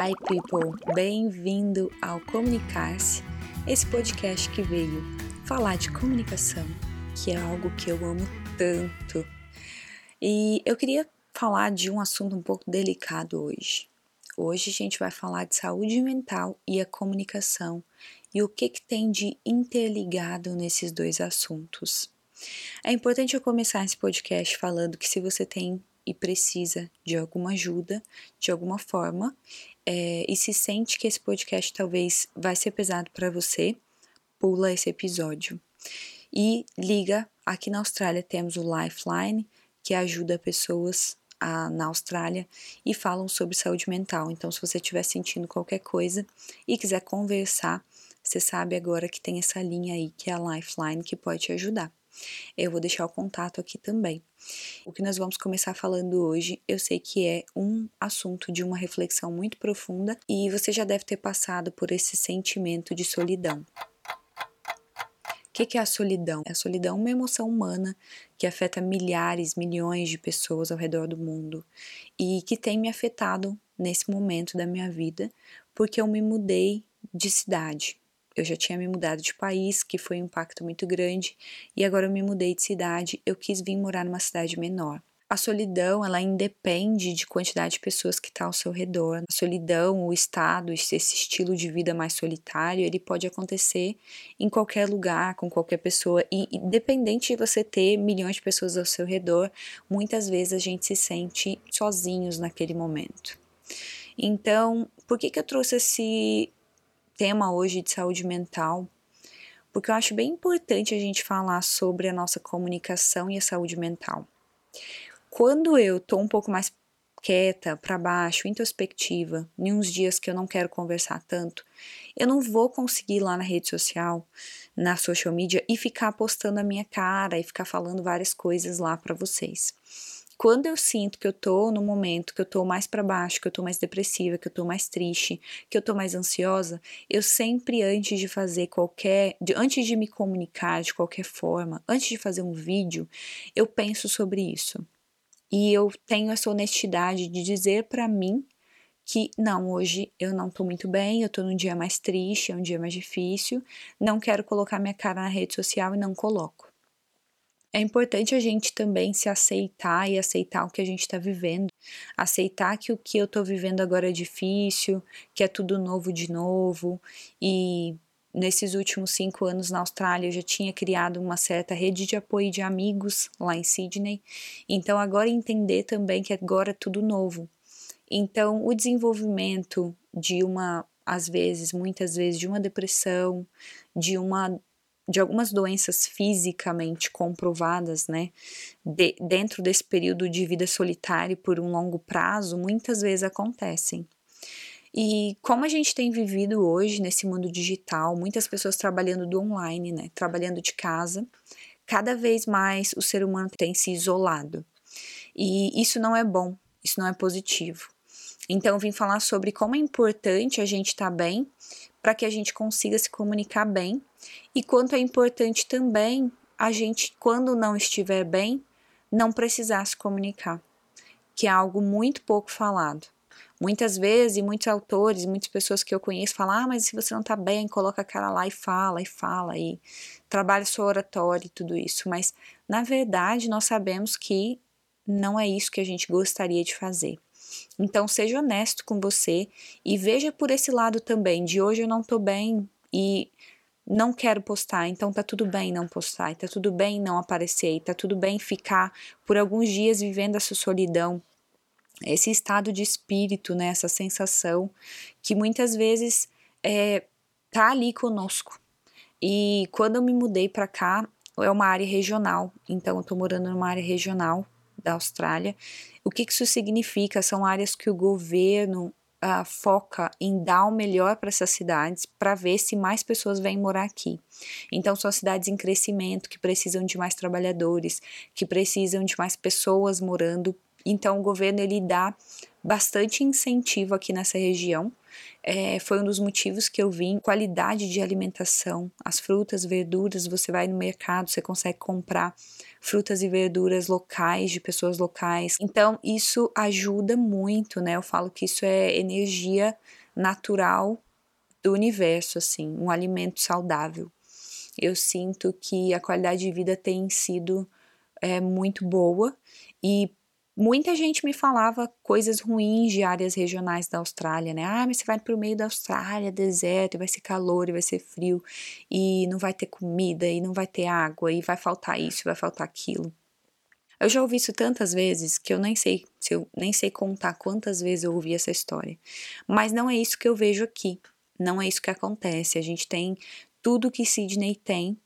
Hi people, bem-vindo ao Comunicar-se, esse podcast que veio falar de comunicação, que é algo que eu amo tanto. E eu queria falar de um assunto um pouco delicado hoje. Hoje a gente vai falar de saúde mental e a comunicação e o que, que tem de interligado nesses dois assuntos. É importante eu começar esse podcast falando que se você tem e precisa de alguma ajuda, de alguma forma, é, e se sente que esse podcast talvez vai ser pesado para você, pula esse episódio. E liga, aqui na Austrália temos o Lifeline, que ajuda pessoas a, na Austrália e falam sobre saúde mental. Então, se você estiver sentindo qualquer coisa e quiser conversar, você sabe agora que tem essa linha aí, que é a Lifeline, que pode te ajudar. Eu vou deixar o contato aqui também. O que nós vamos começar falando hoje, eu sei que é um assunto de uma reflexão muito profunda e você já deve ter passado por esse sentimento de solidão. O que é a solidão? A solidão é uma emoção humana que afeta milhares, milhões de pessoas ao redor do mundo e que tem me afetado nesse momento da minha vida porque eu me mudei de cidade. Eu já tinha me mudado de país, que foi um impacto muito grande, e agora eu me mudei de cidade, eu quis vir morar numa cidade menor. A solidão, ela independe de quantidade de pessoas que está ao seu redor. A solidão, o estado, esse estilo de vida mais solitário, ele pode acontecer em qualquer lugar, com qualquer pessoa. E independente de você ter milhões de pessoas ao seu redor, muitas vezes a gente se sente sozinhos naquele momento. Então, por que, que eu trouxe esse, tema hoje de saúde mental, porque eu acho bem importante a gente falar sobre a nossa comunicação e a saúde mental. Quando eu tô um pouco mais quieta, para baixo, introspectiva, em uns dias que eu não quero conversar tanto, eu não vou conseguir ir lá na rede social, na social media e ficar postando a minha cara e ficar falando várias coisas lá para vocês. Quando eu sinto que eu tô no momento que eu tô mais para baixo, que eu tô mais depressiva, que eu tô mais triste, que eu tô mais ansiosa, eu sempre antes de fazer qualquer, de, antes de me comunicar de qualquer forma, antes de fazer um vídeo, eu penso sobre isso. E eu tenho essa honestidade de dizer para mim que não, hoje eu não tô muito bem, eu tô num dia mais triste, é um dia mais difícil, não quero colocar minha cara na rede social e não coloco. É importante a gente também se aceitar e aceitar o que a gente está vivendo. Aceitar que o que eu estou vivendo agora é difícil, que é tudo novo de novo. E nesses últimos cinco anos na Austrália eu já tinha criado uma certa rede de apoio de amigos lá em Sydney. Então agora entender também que agora é tudo novo. Então o desenvolvimento de uma às vezes, muitas vezes, de uma depressão, de uma de algumas doenças fisicamente comprovadas, né, de, dentro desse período de vida solitário por um longo prazo, muitas vezes acontecem. E como a gente tem vivido hoje nesse mundo digital, muitas pessoas trabalhando do online, né, trabalhando de casa, cada vez mais o ser humano tem se isolado. E isso não é bom, isso não é positivo. Então, vim falar sobre como é importante a gente estar tá bem para que a gente consiga se comunicar bem e quanto é importante também a gente, quando não estiver bem, não precisar se comunicar, que é algo muito pouco falado. Muitas vezes, muitos autores, muitas pessoas que eu conheço falam: ah, mas se você não tá bem, coloca a cara lá e fala, e fala, e trabalha sua oratória e tudo isso. Mas, na verdade, nós sabemos que não é isso que a gente gostaria de fazer. Então, seja honesto com você e veja por esse lado também, de hoje eu não tô bem e não quero postar, então tá tudo bem não postar, tá tudo bem não aparecer, tá tudo bem ficar por alguns dias vivendo essa solidão, esse estado de espírito, né, essa sensação que muitas vezes é, tá ali conosco. E quando eu me mudei para cá, é uma área regional, então eu tô morando numa área regional da Austrália. O que, que isso significa? São áreas que o governo uh, foca em dar o melhor para essas cidades para ver se mais pessoas vêm morar aqui. Então, são cidades em crescimento que precisam de mais trabalhadores, que precisam de mais pessoas morando. Então, o governo ele dá bastante incentivo aqui nessa região. É, foi um dos motivos que eu vim. Qualidade de alimentação, as frutas, verduras, você vai no mercado, você consegue comprar frutas e verduras locais, de pessoas locais. Então, isso ajuda muito, né? Eu falo que isso é energia natural do universo, assim, um alimento saudável. Eu sinto que a qualidade de vida tem sido é, muito boa e muita gente me falava coisas ruins de áreas regionais da Austrália, né? Ah, mas você vai para o meio da Austrália, deserto, vai ser calor, e vai ser frio, e não vai ter comida, e não vai ter água, e vai faltar isso, vai faltar aquilo. Eu já ouvi isso tantas vezes que eu nem sei se eu nem sei contar quantas vezes eu ouvi essa história. Mas não é isso que eu vejo aqui. Não é isso que acontece. A gente tem tudo que Sidney tem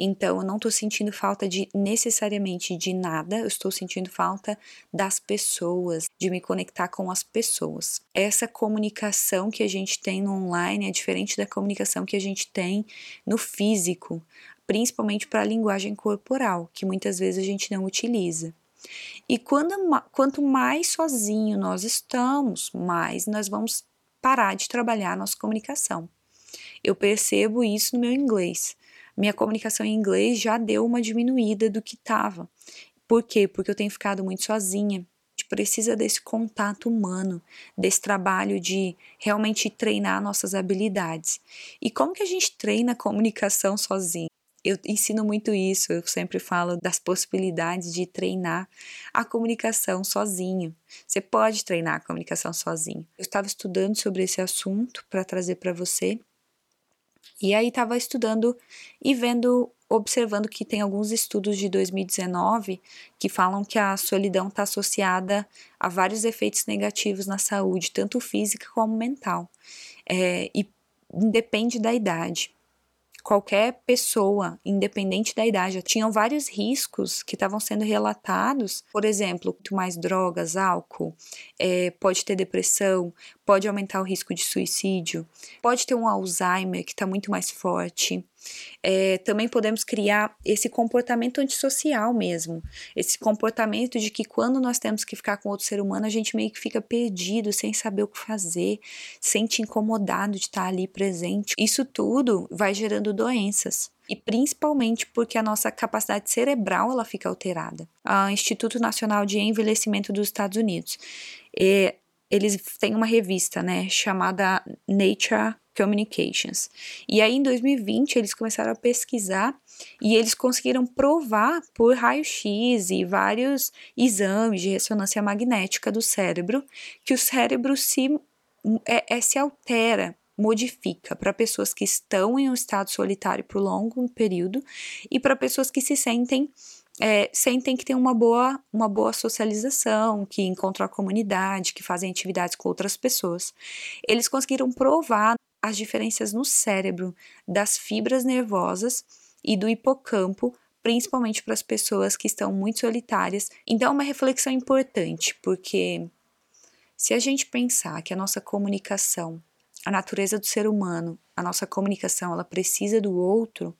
então, eu não estou sentindo falta de necessariamente de nada, eu estou sentindo falta das pessoas, de me conectar com as pessoas. Essa comunicação que a gente tem no online é diferente da comunicação que a gente tem no físico, principalmente para a linguagem corporal, que muitas vezes a gente não utiliza. E quando, quanto mais sozinho nós estamos, mais nós vamos parar de trabalhar a nossa comunicação. Eu percebo isso no meu inglês minha comunicação em inglês já deu uma diminuída do que estava. Por quê? Porque eu tenho ficado muito sozinha. A gente precisa desse contato humano, desse trabalho de realmente treinar nossas habilidades. E como que a gente treina a comunicação sozinho? Eu ensino muito isso, eu sempre falo das possibilidades de treinar a comunicação sozinho. Você pode treinar a comunicação sozinho. Eu estava estudando sobre esse assunto para trazer para você e aí estava estudando e vendo, observando que tem alguns estudos de 2019 que falam que a solidão está associada a vários efeitos negativos na saúde, tanto física como mental. É, e depende da idade qualquer pessoa, independente da idade, tinham vários riscos que estavam sendo relatados. Por exemplo, muito mais drogas, álcool, é, pode ter depressão, pode aumentar o risco de suicídio, pode ter um Alzheimer que está muito mais forte. É, também podemos criar esse comportamento antissocial mesmo, esse comportamento de que quando nós temos que ficar com outro ser humano, a gente meio que fica perdido, sem saber o que fazer, sente incomodado de estar ali presente. Isso tudo vai gerando doenças e principalmente porque a nossa capacidade cerebral ela fica alterada. O Instituto Nacional de Envelhecimento dos Estados Unidos, é, eles têm uma revista, né, chamada Nature Communications. E aí, em 2020, eles começaram a pesquisar e eles conseguiram provar por raio-x e vários exames de ressonância magnética do cérebro que o cérebro se, é, é se altera modifica para pessoas que estão em um estado solitário por longo período e para pessoas que se sentem é, sentem que tem uma boa, uma boa socialização, que encontram a comunidade, que fazem atividades com outras pessoas. Eles conseguiram provar as diferenças no cérebro das fibras nervosas e do hipocampo, principalmente para as pessoas que estão muito solitárias. Então, é uma reflexão importante, porque se a gente pensar que a nossa comunicação, a natureza do ser humano, a nossa comunicação, ela precisa do outro,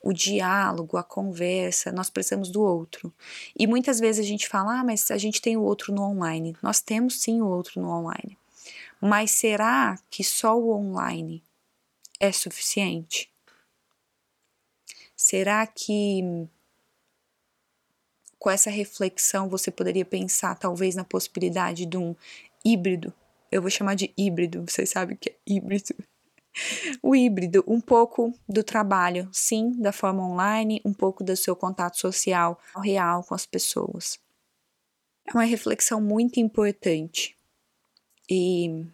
o diálogo, a conversa, nós precisamos do outro. E muitas vezes a gente fala, ah, mas a gente tem o outro no online. Nós temos sim o outro no online. Mas será que só o online é suficiente? Será que com essa reflexão você poderia pensar talvez na possibilidade de um híbrido? Eu vou chamar de híbrido, vocês sabem o que é híbrido. O híbrido, um pouco do trabalho, sim, da forma online, um pouco do seu contato social real com as pessoas. É uma reflexão muito importante. E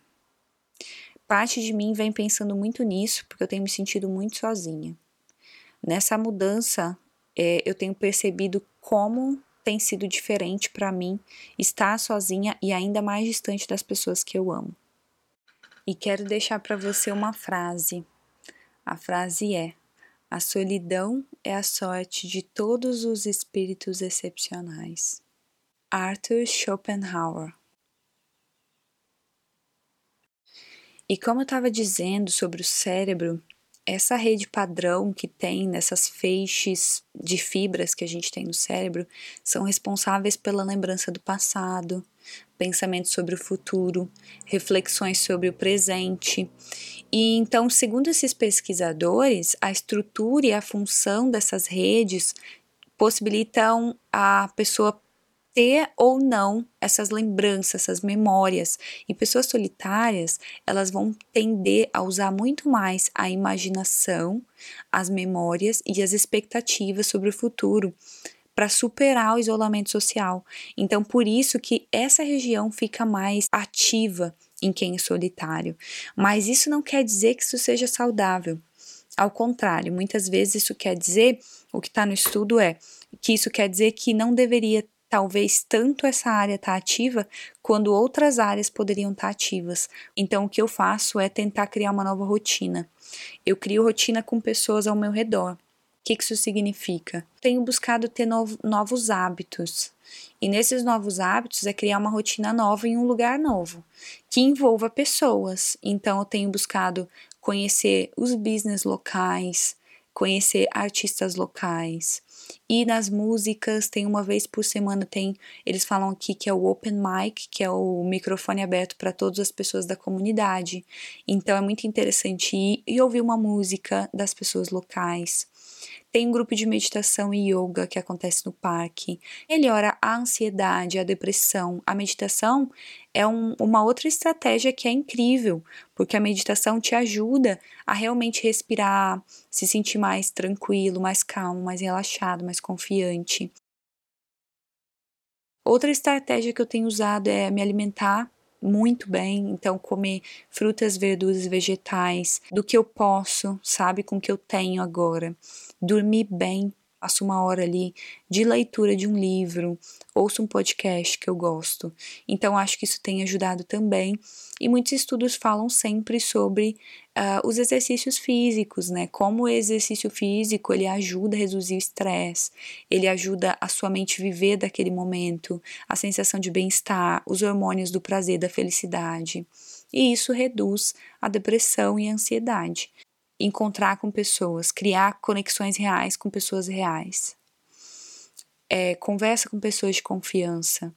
parte de mim vem pensando muito nisso, porque eu tenho me sentido muito sozinha. Nessa mudança, é, eu tenho percebido como tem sido diferente para mim estar sozinha e ainda mais distante das pessoas que eu amo. E quero deixar para você uma frase. A frase é: A solidão é a sorte de todos os espíritos excepcionais. Arthur Schopenhauer E como eu estava dizendo sobre o cérebro essa rede padrão que tem nessas feixes de fibras que a gente tem no cérebro são responsáveis pela lembrança do passado, pensamentos sobre o futuro, reflexões sobre o presente. E então, segundo esses pesquisadores, a estrutura e a função dessas redes possibilitam a pessoa ter ou não essas lembranças, essas memórias. E pessoas solitárias, elas vão tender a usar muito mais a imaginação, as memórias e as expectativas sobre o futuro para superar o isolamento social. Então, por isso que essa região fica mais ativa em quem é solitário. Mas isso não quer dizer que isso seja saudável. Ao contrário, muitas vezes isso quer dizer, o que está no estudo é que isso quer dizer que não deveria talvez tanto essa área estar tá ativa quando outras áreas poderiam estar tá ativas. Então o que eu faço é tentar criar uma nova rotina. Eu crio rotina com pessoas ao meu redor que, que isso significa? Tenho buscado ter novo, novos hábitos. E nesses novos hábitos é criar uma rotina nova em um lugar novo, que envolva pessoas. Então eu tenho buscado conhecer os business locais, conhecer artistas locais. E nas músicas, tem uma vez por semana, tem, eles falam aqui que é o open mic, que é o microfone aberto para todas as pessoas da comunidade. Então é muito interessante ir e ouvir uma música das pessoas locais. Tem um grupo de meditação e yoga que acontece no parque. Melhora a ansiedade, a depressão. A meditação é um, uma outra estratégia que é incrível, porque a meditação te ajuda a realmente respirar, se sentir mais tranquilo, mais calmo, mais relaxado, mais confiante. Outra estratégia que eu tenho usado é me alimentar muito bem, então comer frutas, verduras, vegetais, do que eu posso, sabe, com o que eu tenho agora. Dormir bem, passo uma hora ali de leitura de um livro, ouço um podcast que eu gosto. Então, acho que isso tem ajudado também. E muitos estudos falam sempre sobre uh, os exercícios físicos, né? Como o exercício físico ele ajuda a reduzir o estresse, ele ajuda a sua mente viver daquele momento, a sensação de bem-estar, os hormônios do prazer, da felicidade. E isso reduz a depressão e a ansiedade encontrar com pessoas, criar conexões reais com pessoas reais. É, conversa com pessoas de confiança,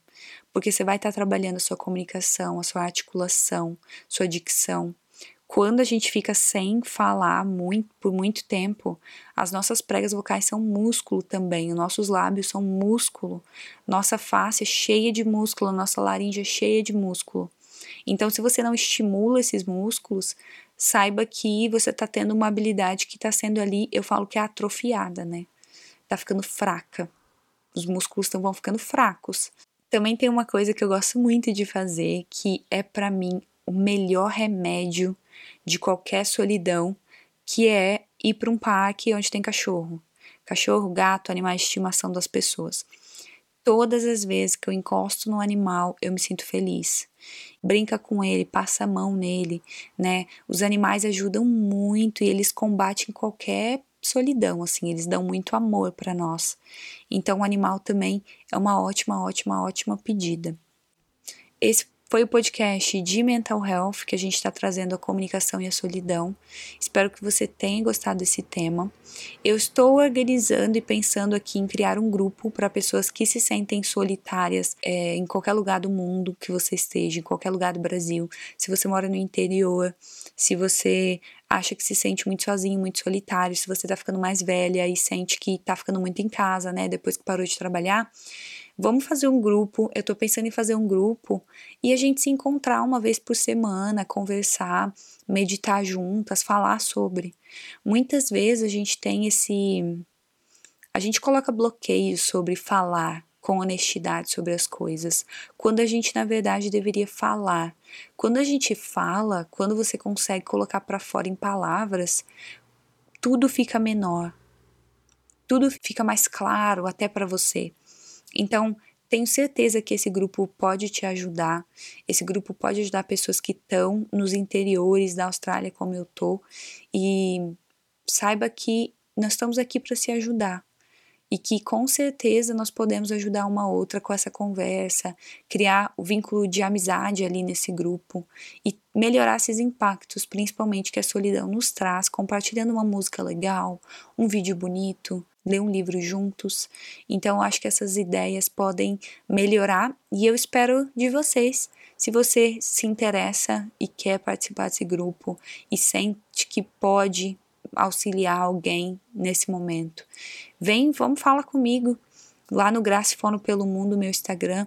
porque você vai estar trabalhando a sua comunicação, a sua articulação, sua dicção. Quando a gente fica sem falar muito, por muito tempo, as nossas pregas vocais são músculo também, os nossos lábios são músculo, nossa face é cheia de músculo, nossa laringe é cheia de músculo. Então, se você não estimula esses músculos, saiba que você está tendo uma habilidade que está sendo ali, eu falo que é atrofiada, né? Tá ficando fraca. Os músculos tão, vão ficando fracos. Também tem uma coisa que eu gosto muito de fazer, que é para mim o melhor remédio de qualquer solidão, que é ir para um parque onde tem cachorro. Cachorro, gato, animais de estimação das pessoas. Todas as vezes que eu encosto no animal, eu me sinto feliz. Brinca com ele, passa a mão nele, né? Os animais ajudam muito e eles combatem qualquer solidão, assim, eles dão muito amor para nós. Então, o animal também é uma ótima, ótima, ótima pedida. Esse foi o podcast de Mental Health que a gente está trazendo a comunicação e a solidão. Espero que você tenha gostado desse tema. Eu estou organizando e pensando aqui em criar um grupo para pessoas que se sentem solitárias é, em qualquer lugar do mundo que você esteja, em qualquer lugar do Brasil. Se você mora no interior, se você acha que se sente muito sozinho, muito solitário, se você está ficando mais velha e sente que está ficando muito em casa, né, depois que parou de trabalhar Vamos fazer um grupo. Eu tô pensando em fazer um grupo e a gente se encontrar uma vez por semana, conversar, meditar juntas, falar sobre. Muitas vezes a gente tem esse. A gente coloca bloqueios sobre falar com honestidade sobre as coisas, quando a gente na verdade deveria falar. Quando a gente fala, quando você consegue colocar para fora em palavras, tudo fica menor. Tudo fica mais claro até para você. Então, tenho certeza que esse grupo pode te ajudar. Esse grupo pode ajudar pessoas que estão nos interiores da Austrália, como eu tô, e saiba que nós estamos aqui para se ajudar. e que com certeza nós podemos ajudar uma outra com essa conversa, criar o vínculo de amizade ali nesse grupo e melhorar esses impactos, principalmente que a solidão nos traz, compartilhando uma música legal, um vídeo bonito, ler um livro juntos. Então, acho que essas ideias podem melhorar e eu espero de vocês. Se você se interessa e quer participar desse grupo e sente que pode auxiliar alguém nesse momento. Vem, vamos falar comigo lá no Graça Fono pelo Mundo, meu Instagram.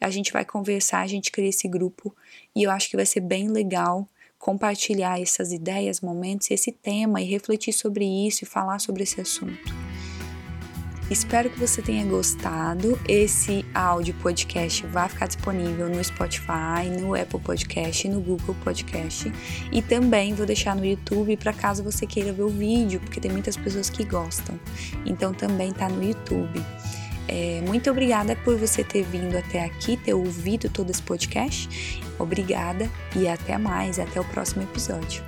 A gente vai conversar, a gente cria esse grupo e eu acho que vai ser bem legal compartilhar essas ideias, momentos, esse tema e refletir sobre isso e falar sobre esse assunto. Espero que você tenha gostado. Esse áudio podcast vai ficar disponível no Spotify, no Apple Podcast, no Google Podcast e também vou deixar no YouTube para caso você queira ver o vídeo, porque tem muitas pessoas que gostam. Então também está no YouTube. É, muito obrigada por você ter vindo até aqui, ter ouvido todo esse podcast. Obrigada e até mais, até o próximo episódio.